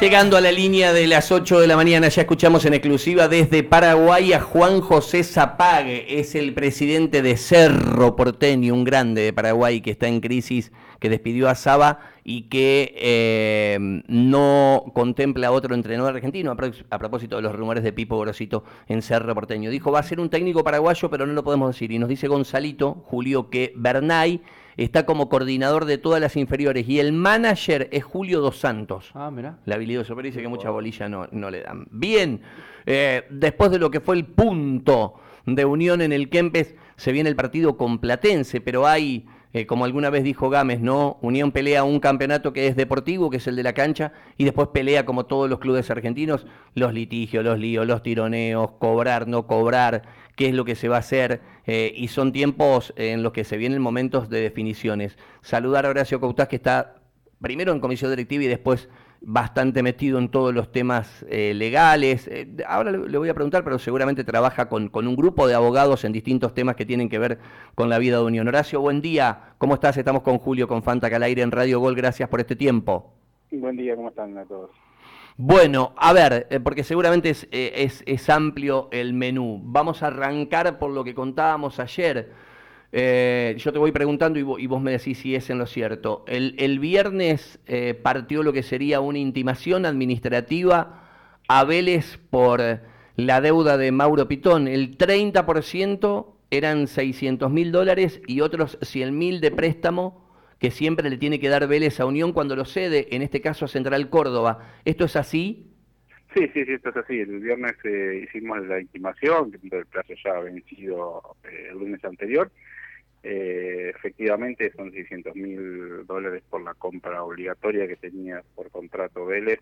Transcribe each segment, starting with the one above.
Llegando a la línea de las 8 de la mañana, ya escuchamos en exclusiva desde Paraguay a Juan José Zapague, es el presidente de Cerro Porteño, un grande de Paraguay que está en crisis, que despidió a Saba y que eh, no contempla otro entrenador argentino, a, propósito de los rumores de Pipo Grosito en Cerro Porteño. Dijo, va a ser un técnico paraguayo, pero no lo podemos decir. Y nos dice Gonzalito, Julio, que Bernay está como coordinador de todas las inferiores y el manager es Julio Dos Santos. Ah, mira. La habilidad de dice que mucha bolilla no, no le dan. Bien, eh, después de lo que fue el punto de unión en el Kempes, se viene el partido con Platense, pero hay eh, como alguna vez dijo Gámez, ¿no? Unión pelea un campeonato que es deportivo, que es el de la cancha, y después pelea, como todos los clubes argentinos, los litigios, los líos, los tironeos, cobrar, no cobrar, qué es lo que se va a hacer, eh, y son tiempos en los que se vienen momentos de definiciones. Saludar a Horacio Cautás, que está primero en comisión directiva y después bastante metido en todos los temas eh, legales. Eh, ahora le, voy a preguntar, pero seguramente trabaja con, un grupo de abogados en distintos temas que tienen que ver con la vida de Unión. Horacio, buen día. ¿Cómo estás? Estamos con Julio, con Fanta Calaire en Radio Gol. Gracias por este tiempo. Buen día, ¿cómo están a todos? Bueno, a ver, eh, porque seguramente es, es, es amplio el menú. Vamos a arrancar por lo que contábamos ayer eh, yo te voy preguntando y vos, me decís si es en lo cierto. El, viernes eh, partió lo que sería una intimación administrativa a Vélez por la deuda de Mauro Pitón. El 30% eran 600 mil dólares y otros 100 mil de préstamo que siempre le tiene que dar Vélez a Unión cuando lo cede, en este caso a Central Córdoba. ¿Esto es así? Sí, sí, sí, esto es así. El viernes eh, hicimos la intimación, el plazo ya ha vencido el lunes anterior. Eh, efectivamente son 600 mil dólares por la compra obligatoria que tenía por contrato Vélez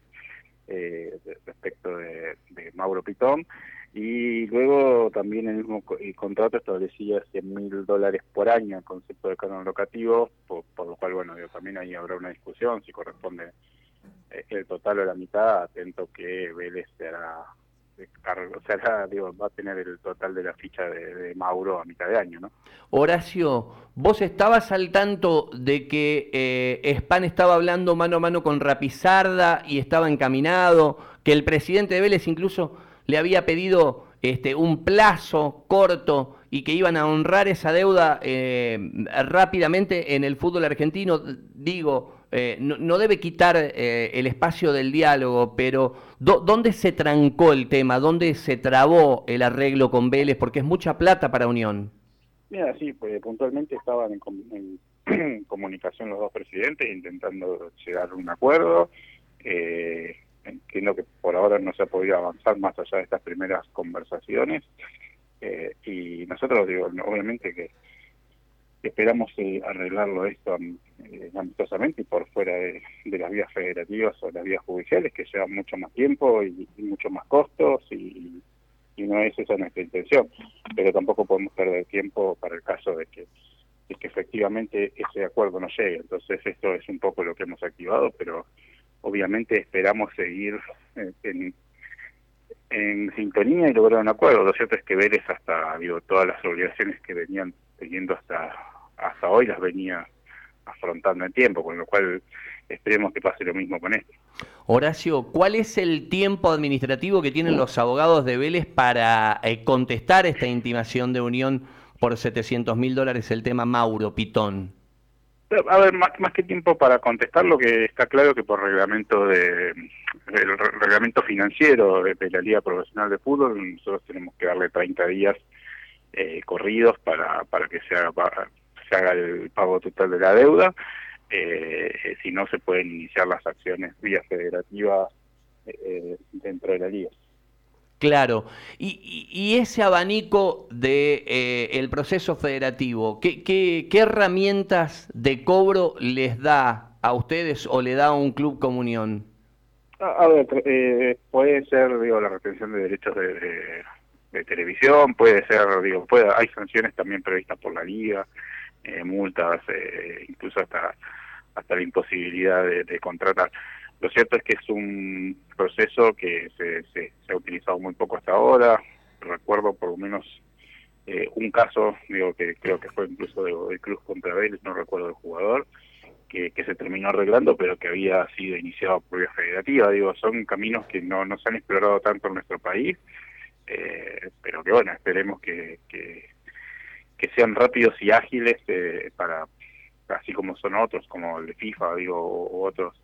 eh, respecto de, Mauro Pitón. Y luego también el mismo contrato establecía 100 mil dólares por año en concepto de canon locativo, por, lo cual bueno también ahí habrá una discusión si corresponde eh, el total o la mitad, atento que Vélez será o sea, va a tener el total de la ficha de, Mauro a mitad de año, ¿no? Horacio, vos estabas al tanto de que eh, Span estaba hablando mano a mano con Rapizarda y estaba encaminado, que el presidente de Vélez incluso le había pedido este, un plazo corto y que iban a honrar esa deuda eh, rápidamente en el fútbol argentino, digo, eh, no, debe quitar eh, el espacio del diálogo, pero ¿dónde se trancó el tema? ¿Dónde se trabó el arreglo con Vélez? Porque es mucha plata para Unión. Mira, sí, pues puntualmente estaban en, comunicación los dos presidentes intentando llegar a un acuerdo. Eh, entiendo que por ahora no se ha podido avanzar más allá de estas primeras conversaciones. Eh, y nosotros, digo, obviamente que esperamos arreglarlo esto eh, amistosamente y por fuera de, las vías federativas o las vías judiciales que llevan mucho más tiempo y, mucho más costos y, no es esa nuestra intención pero tampoco podemos perder tiempo para el caso de que que efectivamente ese acuerdo no llegue entonces esto es un poco lo que hemos activado pero obviamente esperamos seguir eh, en, en sintonía y lograr un acuerdo. Lo cierto es que Vélez hasta, digo, todas las obligaciones que venían teniendo hasta, hasta hoy las venía afrontando en tiempo, con lo cual esperemos que pase lo mismo con esto. Horacio, ¿cuál es el tiempo administrativo que tienen los abogados de Vélez para eh, contestar esta intimación de unión por 700 mil dólares el tema Mauro Pitón? A ver, más, más que tiempo para contestar, lo que está claro que por reglamento de el reglamento financiero de, la Liga Profesional de Fútbol, nosotros tenemos que darle 30 días eh, corridos para, para que se haga, se haga el pago total de la deuda. Eh, si no, se pueden iniciar las acciones vía federativa eh, dentro de la Liga. Claro. Y, ese abanico de eh, el proceso federativo, ¿qué, ¿qué, qué, herramientas de cobro les da a ustedes o le da a un club comunión? A, ver, eh, puede ser, digo, la retención de derechos de, de, televisión, puede ser, digo, puede, hay sanciones también previstas por la liga, eh, multas, eh, incluso hasta hasta la imposibilidad de, de contratar. Lo cierto es que es un proceso que se, se, ha utilizado muy poco hasta ahora. Recuerdo por lo menos eh, un caso, digo que creo que fue incluso de, Cruz contra Vélez, no recuerdo el jugador, que se terminó arreglando, pero que había sido iniciado por vía federativa. Digo, son caminos que no, no se han explorado tanto en nuestro país, que bueno, esperemos que, que, sean rápidos y ágiles eh, para, así como son otros, como el de FIFA, digo, u otros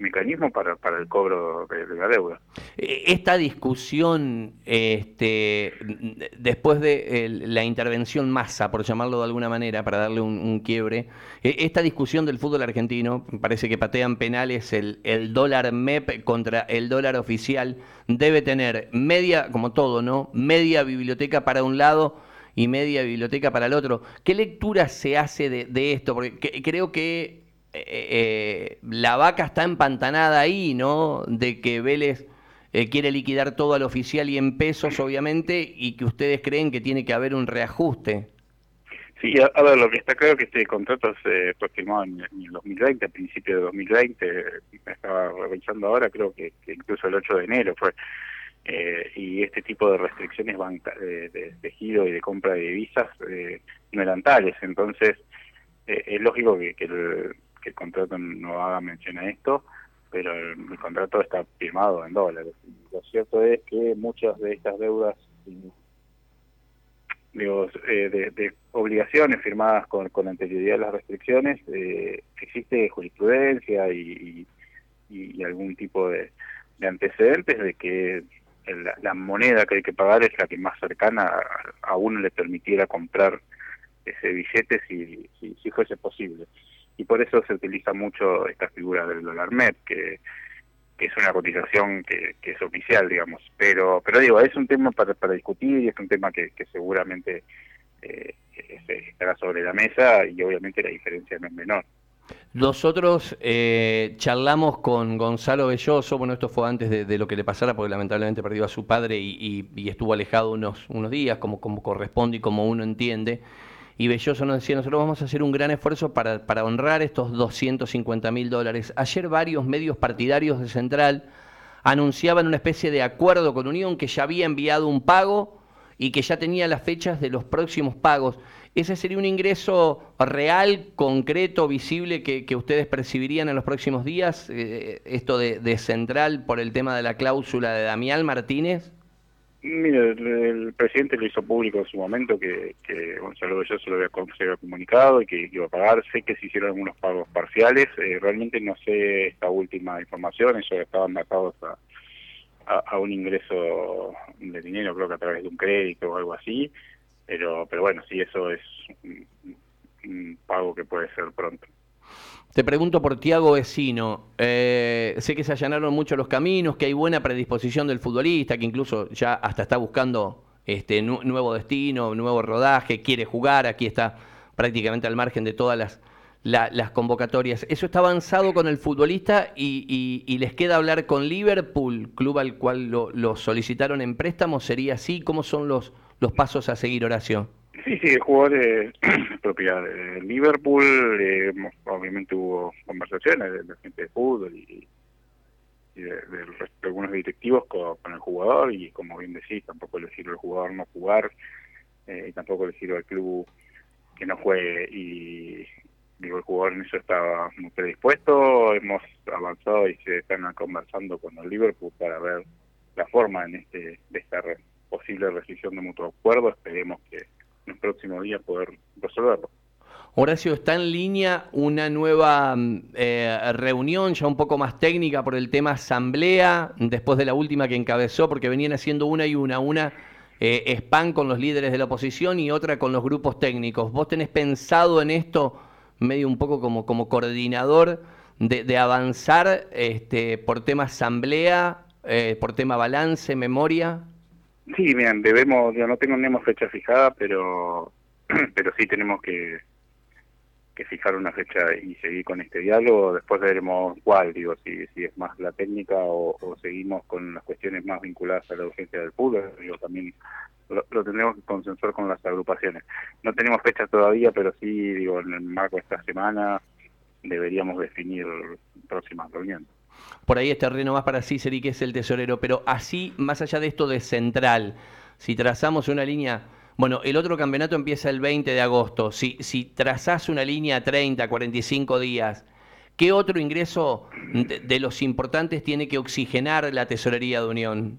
mecanismo para, para el cobro de, la deuda. E, esta discusión, este, después de la intervención masa, por llamarlo de alguna manera, para darle un, quiebre, e, esta discusión del fútbol argentino, parece que patean penales el, el dólar MEP contra el dólar oficial, debe tener media, como todo, ¿no? Media biblioteca para un lado y media biblioteca para el otro. ¿Qué lectura se hace de, de esto? Porque creo que eh, eh, la vaca está empantanada ahí, ¿no? De que Vélez eh, quiere liquidar todo al oficial y en pesos, obviamente, y que ustedes creen que tiene que haber un reajuste. Sí, a, ver, lo que está claro es que este contrato se fue firmado en, el 2020, a principios de 2020, me estaba revisando ahora, creo que, incluso el 8 de enero fue. y este tipo de restricciones de, giro y de compra de divisas no eran tales, entonces es lógico que, que el, que el contrato no haga mención a esto, pero el, contrato está firmado en dólares. Lo cierto es que muchas de estas deudas digo, eh, de, obligaciones firmadas con, con anterioridad a las restricciones, eh, existe jurisprudencia y, y, algún tipo de, antecedentes de que la, moneda que hay que pagar es la que más cercana a, uno le permitiera comprar ese billete si, si fuese posible y por eso se utiliza mucho esta figura del dólar MEP, que, es una cotización que, es oficial, digamos. Pero pero digo, es un tema para, para discutir y es un tema que, seguramente eh, estará sobre la mesa y obviamente la diferencia no es menor. Nosotros eh, charlamos con Gonzalo Belloso, bueno, esto fue antes de, lo que le pasara, porque lamentablemente perdió a su padre y, y, estuvo alejado unos, unos días, como, como corresponde y como uno entiende y Belloso nos decía, nosotros vamos a hacer un gran esfuerzo para, para honrar estos 250 mil dólares. Ayer varios medios partidarios de Central anunciaban una especie de acuerdo con Unión que ya había enviado un pago y que ya tenía las fechas de los próximos pagos. ¿Ese sería un ingreso real, concreto, visible que, ustedes percibirían en los próximos días? Eh, esto de, de Central por el tema de la cláusula de Damián Martínez. Mire, el, presidente lo hizo público en su momento que, que Gonzalo Belloso se lo había, comunicado y que iba a pagar. Sé que se hicieron algunos pagos parciales. Eh, realmente no sé esta última información. Ellos estaban atados a, un ingreso de dinero, creo que a través de un crédito o algo así. Pero, pero bueno, sí, eso es un pago que puede ser pronto. Te pregunto por Tiago Vecino. Eh, sé que se allanaron mucho los caminos, que hay buena predisposición del futbolista, que incluso ya hasta está buscando este nuevo destino, nuevo rodaje, quiere jugar, aquí está prácticamente al margen de todas las, las convocatorias. ¿Eso está avanzado con el futbolista y, les queda hablar con Liverpool, club al cual lo, solicitaron en préstamo? ¿Sería así? ¿Cómo son los, los pasos a seguir, Horacio? Sí, sí, el jugador es propiedad de Liverpool. Eh, obviamente hubo conversaciones de la gente de fútbol y, de, algunos directivos con, el jugador. Y como bien decís, tampoco le sirve al jugador no jugar, eh, y tampoco le sirve al club que no juegue. Y digo, el jugador en eso estaba muy predispuesto. Hemos avanzado y se están conversando con el Liverpool para ver la forma en este de esta posible rescisión de mutuo acuerdo. Esperemos que próximo día poder resolverlo. Horacio, ¿está en línea una nueva mm, eh, reunión ya un poco más técnica por el tema asamblea, después de la última que encabezó, porque venían haciendo una y una, una eh, spam con los líderes de la oposición y otra con los grupos técnicos? ¿Vos tenés pensado en esto medio un poco como, como coordinador de, avanzar este, por tema asamblea, eh, por tema balance, memoria? Sí, bien, debemos, ya no tenemos fecha fijada, pero pero sí tenemos que, que fijar una fecha y seguir con este diálogo. Después veremos cuál, digo, si, si es más la técnica o, seguimos con las cuestiones más vinculadas a la urgencia del fútbol. Digo, también lo, tendremos que consensuar con las agrupaciones. No tenemos fecha todavía, pero sí, digo, en el marco de esta semana deberíamos definir próximas reuniones por ahí es terreno más para Ciceri, que es el tesorero, pero así, más allá de esto de central, si trazamos una línea, bueno, el otro campeonato empieza el 20 de agosto, si, si trazás una línea 30, 45 días, ¿Qué otro ingreso de, los importantes tiene que oxigenar la tesorería de Unión?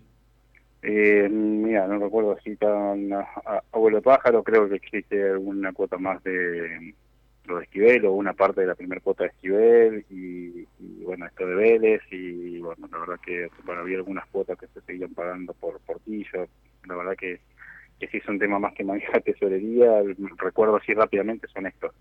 Eh, mira, no recuerdo si tan abuelo pájaro, creo que existe alguna cuota más de lo de Esquivel o una parte de la primera cuota de Esquivel y, bueno, esto de Vélez y bueno, la verdad que bueno, había algunas cuotas que se seguían pagando por portillo, la verdad que, que sí es un tema más que maneja tesorería, recuerdo así rápidamente son estos.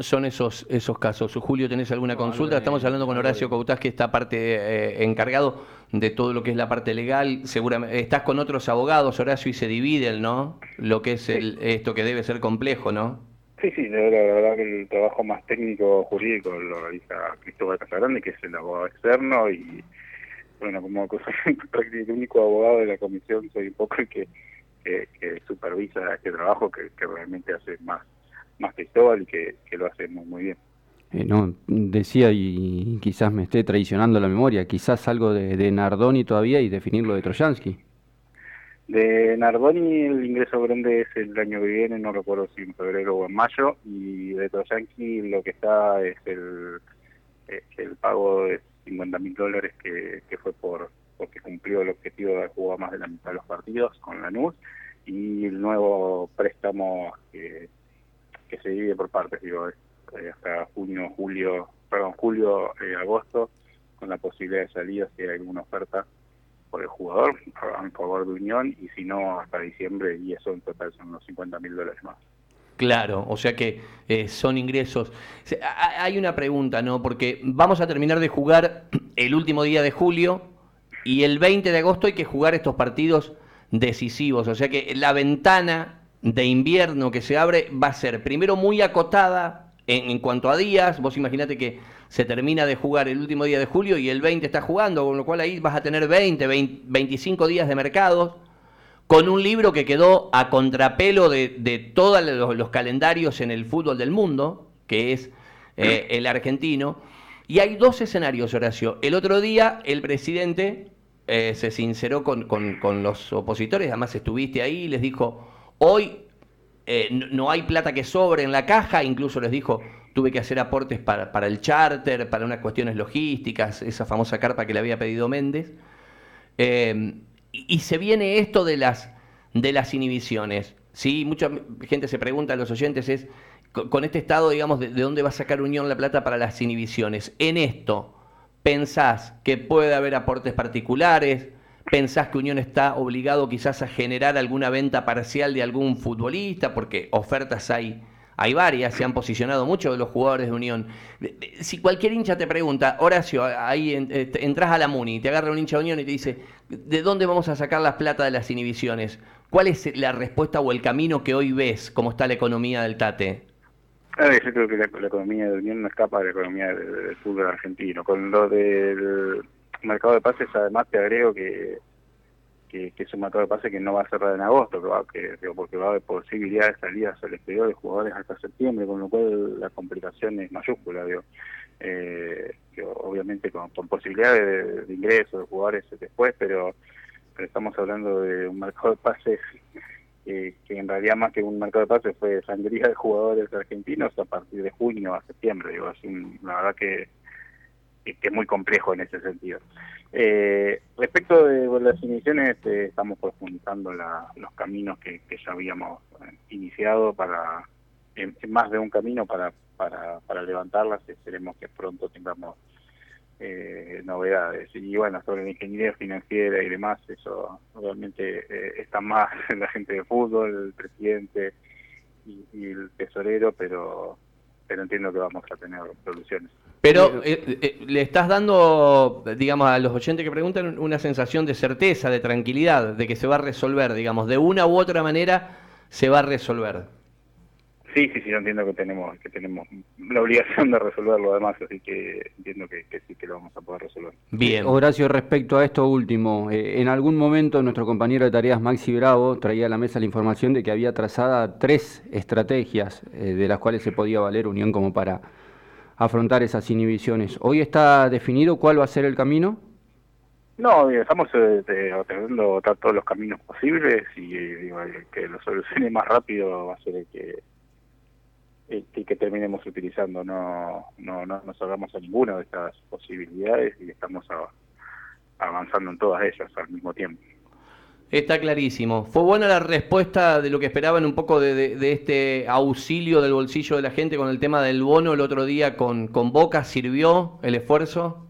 son esos esos casos. Julio, ¿tenés alguna consulta? Estamos hablando con Horacio Cautás, que está parte eh, encargado de todo lo que es la parte legal. Seguramente estás con otros abogados, Horacio, y se dividen, ¿no? Lo que es el, esto que debe ser complejo, ¿no? Sí, sí, la verdad que el trabajo más técnico jurídico lo realiza Cristóbal Casagrande, que es el abogado externo, y bueno, como prácticamente el único abogado de la comisión, soy un poco el que, que, supervisa este trabajo que, realmente hace más, más Cristóbal y que, lo hace muy, muy bien. Eh, no, decía y quizás me esté traicionando la memoria, quizás algo de, de Nardoni todavía y definirlo de Trojansky. De Nardoni el ingreso grande es el año que viene, no recuerdo si en febrero o en mayo, y de Trojanki lo que está es el, el pago de 50 mil dólares que, que fue por porque cumplió el objetivo de jugar más de la mitad de los partidos con la NUS y el nuevo préstamo que, se divide por partes, digo, eh, hasta junio, julio, perdón, julio, eh, agosto, con la posibilidad de salida si hay alguna oferta por el jugador en favor de Unión y si no hasta diciembre y eso en total son unos 50 mil dólares más. Claro, o sea que eh, son ingresos. Hay una pregunta, ¿no? Porque vamos a terminar de jugar el último día de julio y el 20 de agosto hay que jugar estos partidos decisivos. O sea que la ventana de invierno que se abre va a ser primero muy acotada en, en cuanto a días. Vos imaginate que se termina de jugar el último día de julio y el 20 está jugando, con lo cual ahí vas a tener 20, 25 días de mercados, con un libro que quedó a contrapelo de, todos los, calendarios en el fútbol del mundo, que es eh, el argentino. Y hay dos escenarios, Horacio. El otro día el presidente eh, se sinceró con, los opositores, además estuviste ahí, y les dijo, hoy eh, no hay plata que sobre en la caja, incluso les dijo, tuve que hacer aportes para, el charter, para unas cuestiones logísticas, esa famosa carpa que le había pedido Méndez. Eh, y, se viene esto de las, de las inhibiciones. ¿sí? Mucha gente se pregunta a los oyentes es, con, este estado, digamos, de, dónde va a sacar Unión la plata para las inhibiciones? En esto, ¿pensás que puede haber aportes particulares? ¿Pensás que Unión está obligado quizás a generar alguna venta parcial de algún futbolista? Porque ofertas hay hay varias, se han posicionado muchos los jugadores de Unión. Si cualquier hincha te pregunta, Horacio, ahí este, entras a la Muni, te agarra un hincha de Unión y te dice, ¿de dónde vamos a sacar la plata de las inhibiciones? ¿Cuál es la respuesta o el camino que hoy ves, cómo está la economía del Tate? yo creo que la, economía de Unión no escapa de la economía del fútbol argentino. Con lo del mercado de pases, además te agrego que que, es un mercado de pase que no va a cerrar en agosto, que porque va a haber posibilidad de salidas al exterior de jugadores hasta septiembre, con lo cual la complicación es mayúscula, digo. Eh, obviamente con, posibilidades de, ingresos de jugadores después, pero, estamos hablando de un mercado de pases que en realidad más que un mercado de pases fue sangría de jugadores argentinos a partir de junio a septiembre, digo, así, la verdad que que es muy complejo en ese sentido. Eh, respecto de las iniciaciones, eh, estamos profundizando los caminos que, ya habíamos eh, iniciado para en, más de un camino para, para, para levantarlas. Esperemos que pronto tengamos novedades. Y bueno, sobre la ingeniería financiera y demás, eso realmente está más la gente de fútbol, el presidente y el tesorero, pero entiendo que vamos a tener soluciones. Pero eh, eh, le estás dando, digamos, a los oyentes que preguntan una sensación de certeza, de tranquilidad, de que se va a resolver, digamos, de una u otra manera se va a resolver. Sí, sí, sí, yo entiendo que tenemos que tenemos la obligación de resolverlo además, así que entiendo que, sí que lo vamos a poder resolver. Bien. Horacio, respecto a esto último, eh, en algún momento nuestro compañero de tareas Maxi Bravo traía a la mesa la información de que había trazada tres estrategias eh, de las cuales se podía valer Unión como para afrontar esas inhibiciones. ¿Hoy está definido cuál va a ser el camino? No, estamos eh, todos los caminos posibles y digo, que lo solucione más rápido va a ser el que que terminemos utilizando. No, no, no nos hagamos a ninguna de estas posibilidades y estamos avanzando en todas ellas al mismo tiempo. Está clarísimo. ¿Fue buena la respuesta de lo que esperaban un poco de, este auxilio del bolsillo de la gente con el tema del bono el otro día con, con Boca? ¿Sirvió el esfuerzo?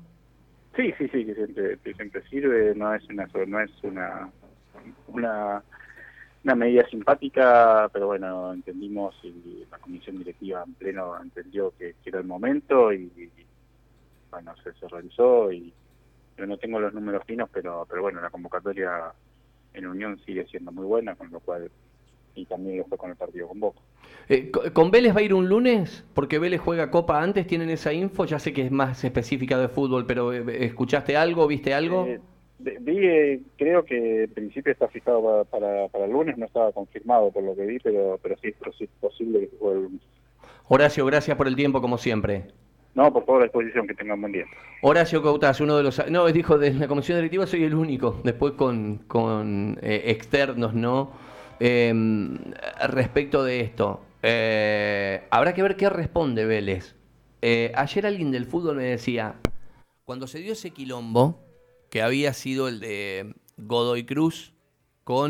Sí, sí, sí, que siempre, siempre sirve. No es una, no es una, una medida simpática, pero bueno, entendimos y la comisión directiva en pleno entendió que, era el momento y, bueno, se, realizó y yo no tengo los números finos, pero, pero bueno, la convocatoria en Unión sigue siendo muy buena, con lo cual y también lo fue con el partido con Boca. Eh, ¿Con Vélez va a ir un lunes? Porque Vélez juega Copa antes, ¿tienen esa info? Ya sé que es más específica de fútbol, pero eh, ¿escuchaste algo? ¿Viste algo? Eh, Vi, creo que en principio está fijado para, para, el lunes, no estaba confirmado por lo que vi, pero, pero sí, es posible que juegue el lunes. Horacio, gracias por el tiempo, como siempre. No, por favor, a disposición, que tengan buen día. Horacio Cautas, uno de los... No, dijo, de la comisión directiva soy el único, después con, con eh, externos, ¿no? Em, respecto de esto, eh, habrá que ver qué responde Vélez. Eh, ayer alguien del fútbol me decía, cuando se dio ese quilombo, que había sido el de Godoy Cruz